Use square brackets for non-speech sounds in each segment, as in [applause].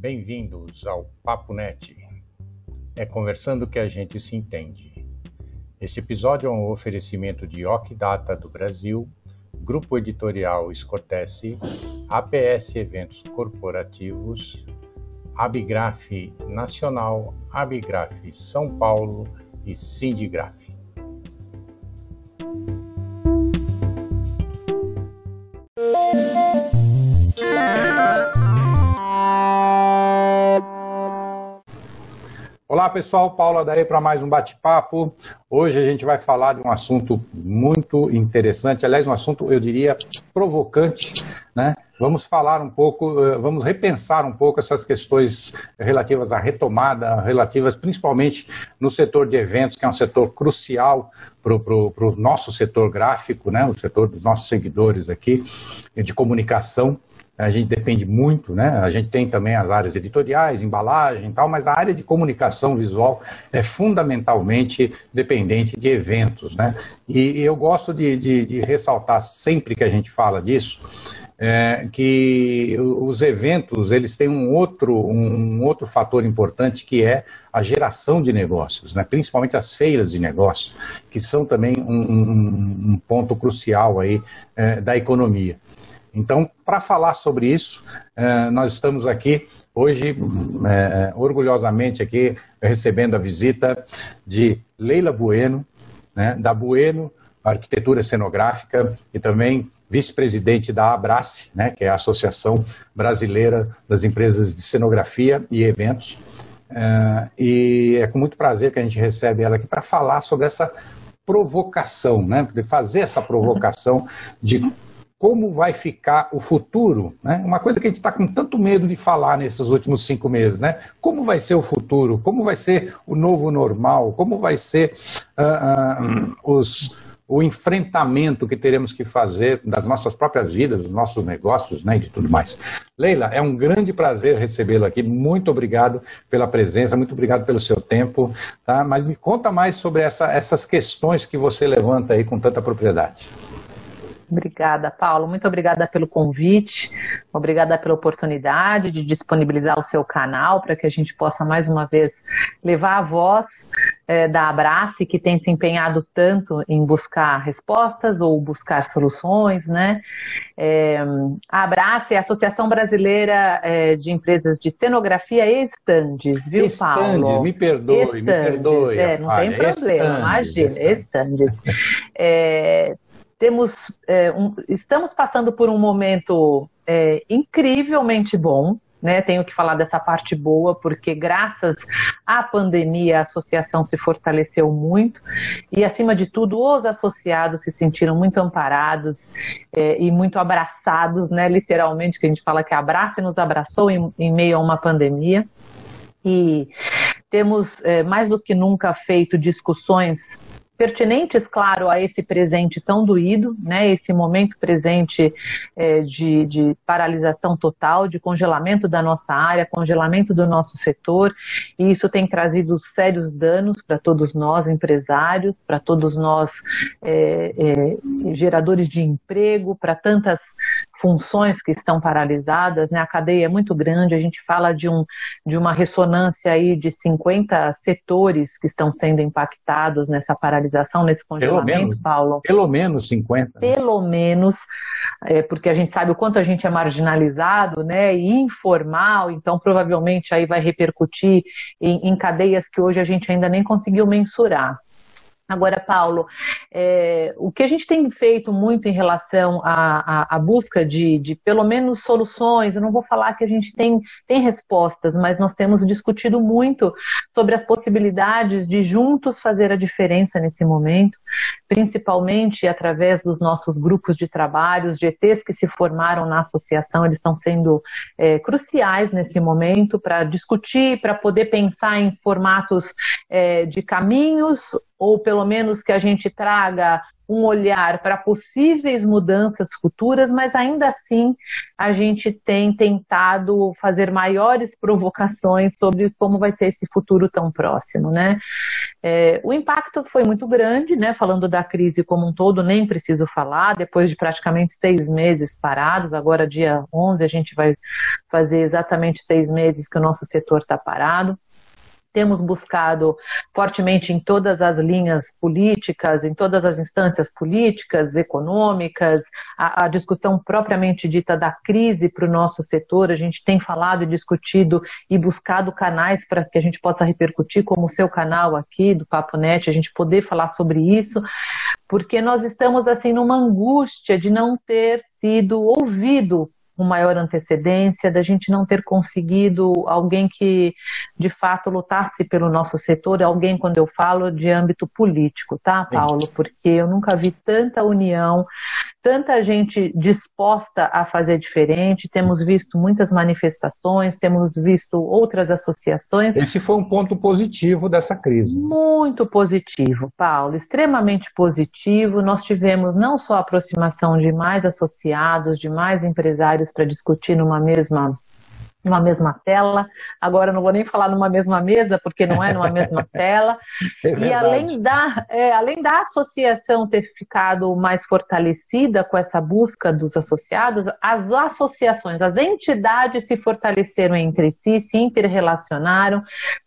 Bem-vindos ao Papo Net. É conversando que a gente se entende. Esse episódio é um oferecimento de Ocdata do Brasil, Grupo Editorial Escotesse, APS Eventos Corporativos, Abigraf Nacional, Abigraf São Paulo e Sindigraf. Olá pessoal, Paula daí para mais um bate-papo. Hoje a gente vai falar de um assunto muito interessante, aliás, um assunto, eu diria, provocante, né? Vamos falar um pouco, eh, vamos repensar um pouco essas questões relativas à retomada, relativas principalmente no setor de eventos, que é um setor crucial para o nosso setor gráfico, né? o setor dos nossos seguidores aqui, de comunicação a gente depende muito, né? A gente tem também as áreas editoriais, embalagem e tal, mas a área de comunicação visual é fundamentalmente dependente de eventos, né? E, eu gosto de, de, de ressaltar sempre que a gente fala disso, é, que os eventos eles têm um outro, um, outro fator importante que é a geração de negócios, né? principalmente as feiras de negócios, que são também um, um, um ponto crucial aí é, da economia. Então, para falar sobre isso, eh, nós estamos aqui hoje, eh, orgulhosamente aqui, recebendo a visita de Leila Bueno, né, da Bueno Arquitetura Cenográfica e também vice-presidente da Abrace, né, que é a Associação Brasileira das Empresas de Cenografia e Eventos. Eh, e é com muito prazer que a gente recebe ela aqui para falar sobre essa provocação, né, fazer essa provocação de como vai ficar o futuro, né? Uma coisa que a gente está com tanto medo de falar nesses últimos cinco meses, né? Como vai ser o futuro? Como vai ser o novo normal? Como vai ser uh, uh, os, o enfrentamento que teremos que fazer das nossas próprias vidas, dos nossos negócios, né, e de tudo mais. Leila, é um grande prazer recebê-lo aqui. Muito obrigado pela presença, muito obrigado pelo seu tempo, tá? Mas me conta mais sobre essa, essas questões que você levanta aí com tanta propriedade. Obrigada, Paulo. Muito obrigada pelo convite, obrigada pela oportunidade de disponibilizar o seu canal para que a gente possa mais uma vez levar a voz é, da Abrace, que tem se empenhado tanto em buscar respostas ou buscar soluções, né? É, a Abrace é a Associação Brasileira é, de Empresas de Cenografia e Estandes, viu, Paulo? Estandes, me perdoe, estandes, me perdoe. É, não tem problema, imagina, estandes. É, temos, é, um, estamos passando por um momento é, incrivelmente bom, né, tenho que falar dessa parte boa, porque graças à pandemia a associação se fortaleceu muito. E, acima de tudo, os associados se sentiram muito amparados é, e muito abraçados, né, literalmente, que a gente fala que abraça e nos abraçou em, em meio a uma pandemia. E temos é, mais do que nunca feito discussões pertinentes, claro, a esse presente tão doído, né, esse momento presente é, de, de, paralisação total, de congelamento da nossa área, congelamento do nosso setor, e isso tem trazido sérios danos para todos nós, empresários, para todos nós, é, é, geradores de emprego, para tantas funções que estão paralisadas, né? A cadeia é muito grande, a gente fala de, um, de uma ressonância aí de 50 setores que estão sendo impactados nessa paralisação, nesse congelamento, pelo menos, Paulo. Pelo menos 50. Né? Pelo menos, é, porque a gente sabe o quanto a gente é marginalizado, né? E informal, então provavelmente aí vai repercutir em, em cadeias que hoje a gente ainda nem conseguiu mensurar. Agora, Paulo, é, o que a gente tem feito muito em relação à, à, à busca de, de, pelo menos, soluções, eu não vou falar que a gente tem, tem respostas, mas nós temos discutido muito sobre as possibilidades de juntos fazer a diferença nesse momento, principalmente através dos nossos grupos de trabalho, os GTs que se formaram na associação, eles estão sendo é, cruciais nesse momento para discutir, para poder pensar em formatos é, de caminhos ou pelo menos que a gente traga um olhar para possíveis mudanças futuras, mas ainda assim a gente tem tentado fazer maiores provocações sobre como vai ser esse futuro tão próximo, né? É, o impacto foi muito grande, né? Falando da crise como um todo, nem preciso falar, depois de praticamente seis meses parados, agora dia 11 a gente vai fazer exatamente seis meses que o nosso setor está parado. Temos buscado fortemente em todas as linhas políticas, em todas as instâncias políticas, econômicas, a, a discussão propriamente dita da crise para o nosso setor. A gente tem falado e discutido e buscado canais para que a gente possa repercutir, como o seu canal aqui do Papo Net, a gente poder falar sobre isso, porque nós estamos assim numa angústia de não ter sido ouvido com maior antecedência, da gente não ter conseguido alguém que de fato lutasse pelo nosso setor, alguém, quando eu falo, de âmbito político, tá, Paulo? Porque eu nunca vi tanta união, tanta gente disposta a fazer diferente, temos visto muitas manifestações, temos visto outras associações. Esse foi um ponto positivo dessa crise. Muito positivo, Paulo, extremamente positivo. Nós tivemos não só a aproximação de mais associados, de mais empresários para discutir numa mesma numa mesma tela. Agora não vou nem falar numa mesma mesa, porque não é numa mesma [laughs] tela. É e além da, é, além da associação ter ficado mais fortalecida com essa busca dos associados, as associações, as entidades se fortaleceram entre si, se interrelacionaram,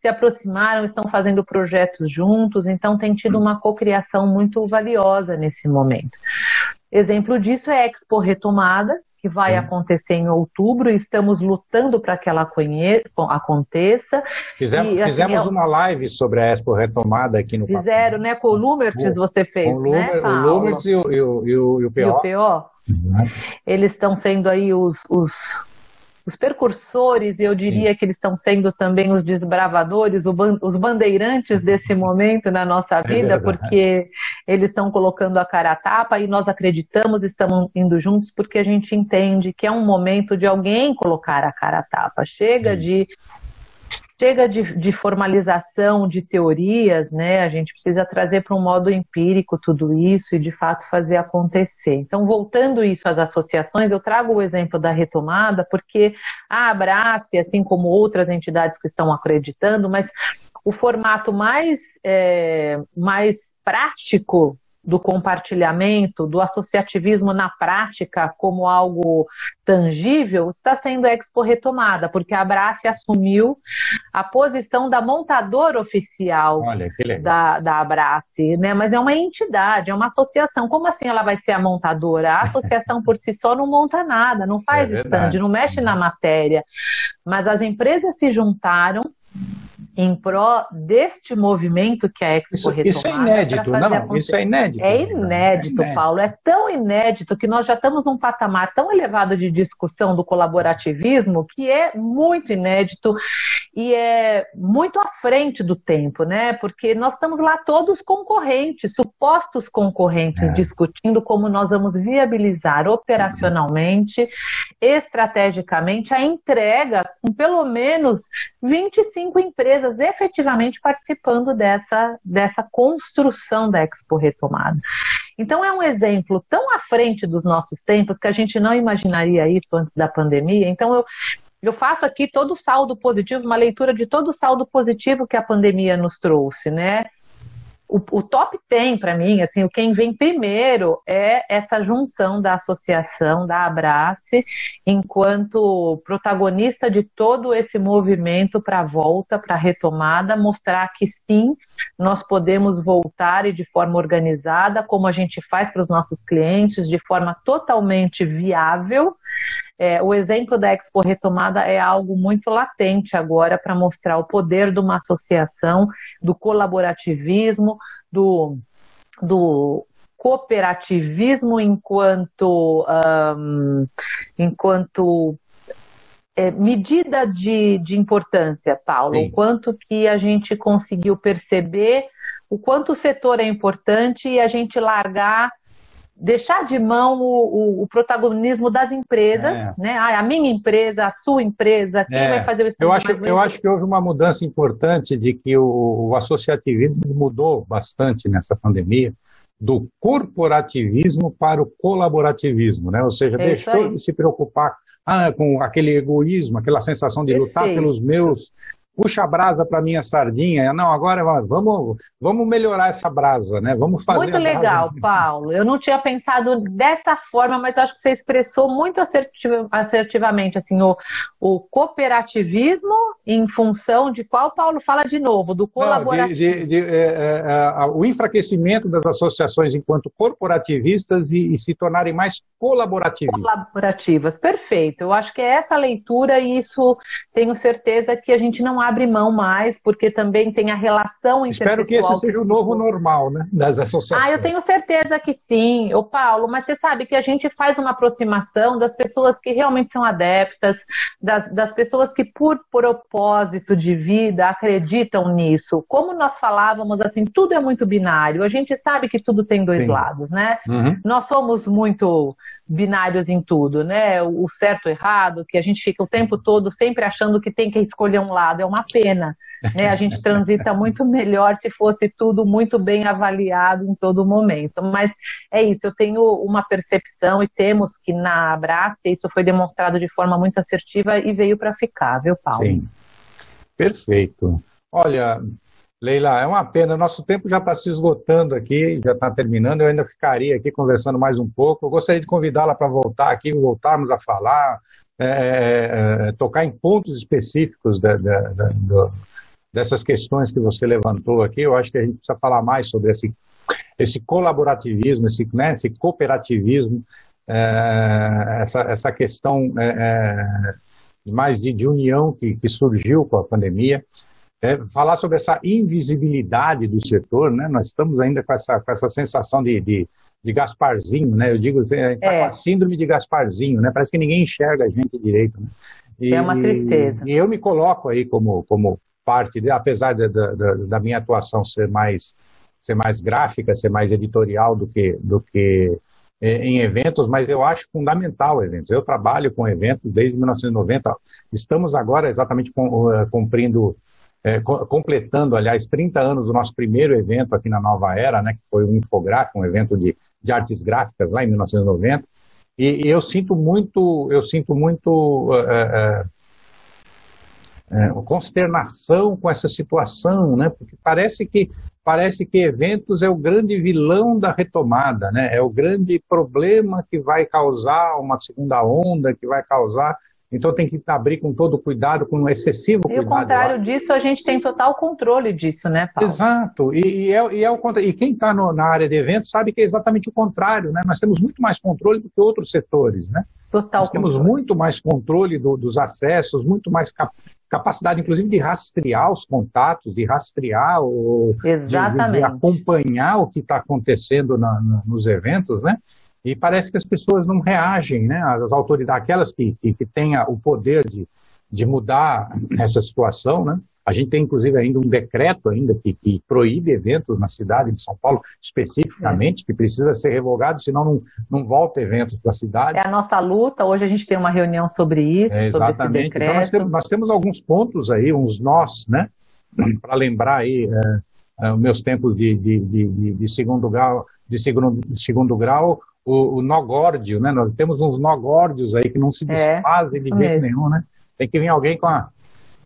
se aproximaram, estão fazendo projetos juntos, então tem tido uma cocriação muito valiosa nesse momento. Exemplo disso é a Expo Retomada, que vai é. acontecer em outubro estamos lutando para que ela conhe... aconteça. Fizemos, e, assim, fizemos eu... uma live sobre a Expo Retomada aqui no Fizeram, né? Com o Lumertz você fez, com né, Lumer, O Lumertz e o, e, o, e, o, e o PO. E o PO. Uhum. Eles estão sendo aí os, os os percursores, e eu diria que eles estão sendo também os desbravadores, os bandeirantes desse [laughs] momento na nossa é vida, é porque eles estão colocando a cara a tapa e nós acreditamos, estamos indo juntos, porque a gente entende que é um momento de alguém colocar a cara a tapa. Chega de chega de, de, formalização de teorias, né? A gente precisa trazer para um modo empírico tudo isso e de fato fazer acontecer. Então, voltando isso às associações, eu trago o exemplo da retomada, porque a Abrace, assim como outras entidades que estão acreditando, mas o formato mais, é, mais prático do compartilhamento, do associativismo na prática como algo tangível, está sendo a Expo retomada, porque a Abrace assumiu a posição da montadora oficial da, da Abrace, né? Mas é uma entidade, é uma associação. Como assim ela vai ser a montadora? A associação por si só não monta nada, não faz é stand, não mexe na matéria. Mas as empresas se juntaram em pró deste movimento que a Expo isso, Retomada. Isso é inédito, não? Isso é inédito. É inédito, é Paulo. É tão inédito que nós já estamos num patamar tão elevado de discussão do colaborativismo que é muito inédito e é muito à frente do tempo, né? Porque nós estamos lá todos concorrentes, supostos concorrentes, é. discutindo como nós vamos viabilizar operacionalmente, estrategicamente a entrega com pelo menos 25 empresas empresas efetivamente participando dessa, dessa construção da Expo Retomada. Então, é um exemplo tão à frente dos nossos tempos que a gente não imaginaria isso antes da pandemia. Então, eu, eu faço aqui todo o saldo positivo, uma leitura de todo o saldo positivo que a pandemia nos trouxe, né? O, o top 10 para mim, assim, o quem vem primeiro é essa junção da associação, da Abrace, enquanto protagonista de todo esse movimento para a volta, para a retomada, mostrar que sim, nós podemos voltar e de forma organizada, como a gente faz para os nossos clientes, de forma totalmente viável é, o exemplo da Expo Retomada é algo muito latente agora para mostrar o poder de uma associação, do colaborativismo, do, do cooperativismo enquanto, um, enquanto é, medida de, de importância, Paulo. Sim. O quanto que a gente conseguiu perceber o quanto o setor é importante e a gente largar deixar de mão o, o, o protagonismo das empresas, é. né? Ah, a minha empresa, a sua empresa, quem é. vai fazer o eu acho, eu acho que houve uma mudança importante de que o, o associativismo mudou bastante nessa pandemia. do corporativismo para o colaborativismo, né? Ou seja, é deixou de se preocupar ah, com aquele egoísmo, aquela sensação de lutar pelos meus puxa a brasa para minha sardinha. Não, agora vamos, vamos melhorar essa brasa, né? Vamos fazer. Muito legal, Paulo. Eu não tinha pensado dessa forma, mas acho que você expressou muito assertivamente assim o, o cooperativismo em função de qual Paulo fala de novo, do colaborativismo. de, de, de, é, é, o enfraquecimento das associações enquanto corporativistas e, e se tornarem mais colaborativas. Colaborativas, perfeito. Eu acho que é essa leitura e isso tenho certeza que a gente não abre mão mais, porque também tem a relação interpessoal. Espero que esse seja o novo normal, né, das associações. Ah, eu tenho certeza que sim, o Paulo, mas você sabe que a gente faz uma aproximação das pessoas que realmente são adeptas, das, das pessoas que por propósito de vida acreditam nisso. Como nós falávamos, assim, tudo é muito binário, a gente sabe que tudo tem dois sim. lados, né? Uhum. Nós somos muito binários em tudo, né? O certo e errado, que a gente fica o tempo todo sempre achando que tem que escolher um lado, é uma pena. Né? A gente transita muito melhor se fosse tudo muito bem avaliado em todo momento. Mas é isso, eu tenho uma percepção e temos que na Abrace, isso foi demonstrado de forma muito assertiva e veio para ficar, viu, Paulo? Sim. Perfeito. Olha, Leila, é uma pena, nosso tempo já está se esgotando aqui, já está terminando, eu ainda ficaria aqui conversando mais um pouco. Eu gostaria de convidá-la para voltar aqui, voltarmos a falar, é, é, é tocar em pontos específicos da, da, da, dessas questões que você levantou aqui. Eu acho que a gente precisa falar mais sobre esse, esse colaborativismo, esse, né, esse cooperativismo, é, essa, essa questão é, mais de, de união que, que surgiu com a pandemia é, falar sobre essa invisibilidade do setor, né? Nós estamos ainda com essa, com essa sensação de, de, de Gasparzinho, né? Eu digo, assim, a gente tá é. com a síndrome de Gasparzinho, né? Parece que ninguém enxerga a gente direito. Né? E, é uma tristeza. E, eu me coloco aí como, como parte, de, apesar da, da, da minha atuação ser mais, ser mais gráfica, ser mais editorial do que, do que é, em eventos, mas eu acho fundamental eventos. Eu trabalho com eventos desde 1990. Estamos agora exatamente uh, cumprindo é, completando, aliás, 30 anos do nosso primeiro evento aqui na Nova Era, né, que foi o Infográfico, um evento de, de artes gráficas lá em 1990. E, e eu sinto muito, eu sinto muito é, é, consternação com essa situação, né, porque parece que parece que eventos é o grande vilão da retomada, né? É o grande problema que vai causar uma segunda onda, que vai causar então tem que abrir com todo cuidado, com um excessivo cuidado. E o contrário disso, a gente tem total controle disso, né, Paulo? Exato. E, e, é, e, é o, e quem está na área de eventos sabe que é exatamente o contrário, né? Nós temos muito mais controle do que outros setores, né? Total Nós controle. temos muito mais controle do, dos acessos, muito mais cap capacidade, inclusive, de rastrear os contatos, de rastrear, o. De, de acompanhar o que está acontecendo na, na, nos eventos, né? E parece que as pessoas não reagem, né? As autoridades, aquelas que, que, que têm o poder de, de mudar essa situação, né? A gente tem, inclusive, ainda um decreto ainda que, que proíbe eventos na cidade de São Paulo, especificamente, é. que precisa ser revogado, senão não, não volta eventos para a cidade. É a nossa luta. Hoje a gente tem uma reunião sobre isso, é, sobre esse decreto. Então, nós temos, nós temos alguns pontos aí, uns nós, né? [clears throat] Para lembrar aí é, é, meus tempos de, de, de, de, segundo grau, de segundo, de segundo grau, o, o nogórdio, né? Nós temos uns nogórdios aí que não se é, desfazem é, de jeito nenhum, né? Tem que vir alguém com a,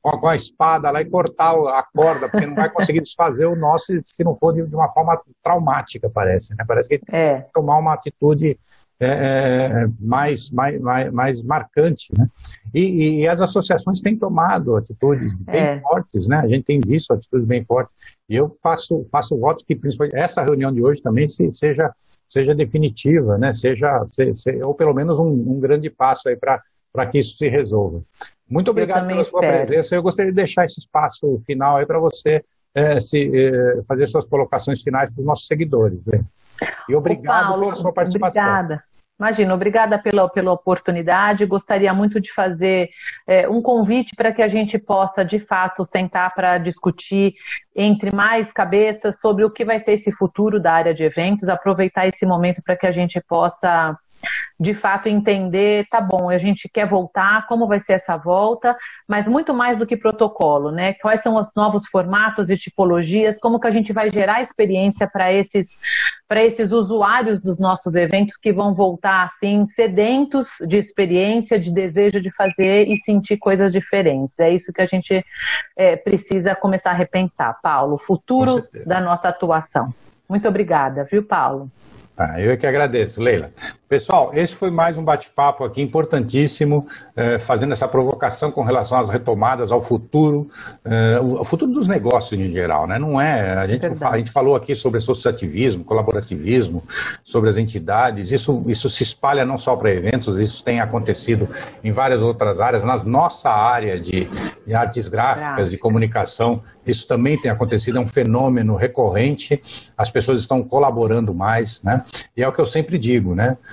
com a, espada lá e cortar a corda, porque não vai conseguir desfazer o nosso se não for de, uma forma traumática, parece, né? Parece que tem é. que tomar uma atitude é, é, mais, mais, mais, mais marcante, né? E, e, as associações têm tomado atitudes bem é. fortes, né? A gente tem visto atitudes bem fortes. E eu faço, faço votos que, principalmente, essa reunião de hoje também se, seja seja definitiva, né? seja, se, se, ou pelo menos um, um grande passo aí para que isso se resolva. Muito obrigado pela sua espero. presença. Eu gostaria de deixar esse espaço final aí para você é, se, é, fazer suas colocações finais para os nossos seguidores. Né? E obrigado Paulo, pela sua participação. Obrigada. Imagina, obrigada pela, pela oportunidade. Gostaria muito de fazer é, um convite para que a gente possa, de fato, sentar para discutir entre mais cabeças sobre o que vai ser esse futuro da área de eventos, aproveitar esse momento para que a gente possa de fato entender, tá bom, a gente quer voltar, como vai ser essa volta, mas muito mais do que protocolo, né? Quais são os novos formatos e tipologias, como que a gente vai gerar experiência para esses esses usuários dos nossos eventos que vão voltar assim sedentos de experiência, de desejo de fazer e sentir coisas diferentes. É isso que a gente é, precisa começar a repensar, Paulo, o futuro da nossa atuação. Muito obrigada, viu, Paulo? Ah, eu é que agradeço, Leila. Pessoal, esse foi mais um bate-papo aqui importantíssimo, eh, fazendo essa provocação com relação às retomadas, ao futuro, eh, o futuro dos negócios em geral, né? Não é. A gente, a gente falou aqui sobre associativismo, colaborativismo, sobre as entidades, isso, isso se espalha não só para eventos, isso tem acontecido em várias outras áreas. Na nossa área de, de artes gráficas e comunicação, isso também tem acontecido, é um fenômeno recorrente, as pessoas estão colaborando mais, né? E é o que eu sempre digo, né?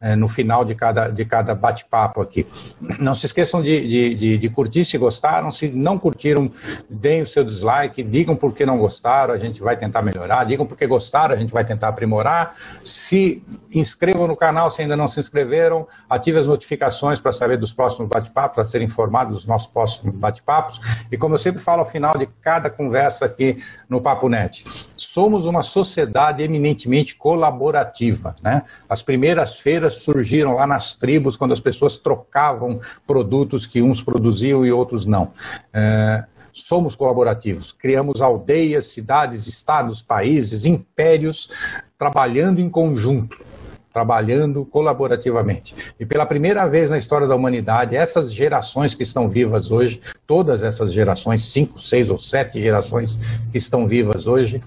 é, no final de cada, de cada bate-papo aqui. Não se esqueçam de, de, de, de, curtir se gostaram, se não curtiram, deem o seu dislike, digam por que não gostaram, a gente vai tentar melhorar, digam por que gostaram, a gente vai tentar aprimorar. Se inscrevam no canal se ainda não se inscreveram, ative as notificações para saber dos próximos bate-papos, para ser informado dos nossos próximos bate-papos. E como eu sempre falo ao final de cada conversa aqui no Papo Net, somos uma sociedade eminentemente colaborativa. Né? As primeiras feiras surgiram lá nas tribos, quando as pessoas trocavam produtos que uns produziam e outros não. É, somos colaborativos, criamos aldeias, cidades, estados, países, impérios, trabalhando em conjunto trabalhando colaborativamente. E pela primeira vez na história da humanidade, essas gerações que estão vivas hoje, todas essas gerações, cinco, seis ou sete gerações que estão vivas hoje,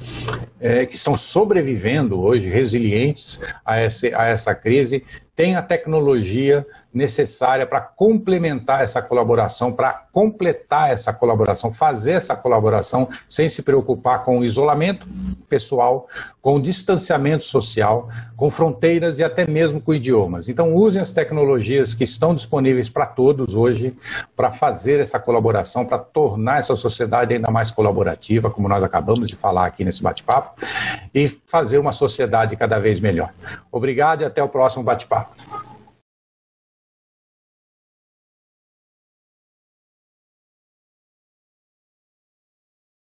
é, que estão sobrevivendo hoje, resilientes a a essa crise, tem a tecnologia necessária para complementar essa colaboração, para completar essa colaboração, fazer essa colaboração sem se preocupar com o isolamento pessoal, com o distanciamento social, com fronteiras e até mesmo com idiomas. Então, usem as tecnologias que estão disponíveis para todos hoje para fazer essa colaboração, para tornar essa sociedade ainda mais colaborativa, como nós acabamos de falar aqui nesse bate-papo, e fazer uma sociedade cada vez melhor. Obrigado e até o próximo bate-papo. Obrigado.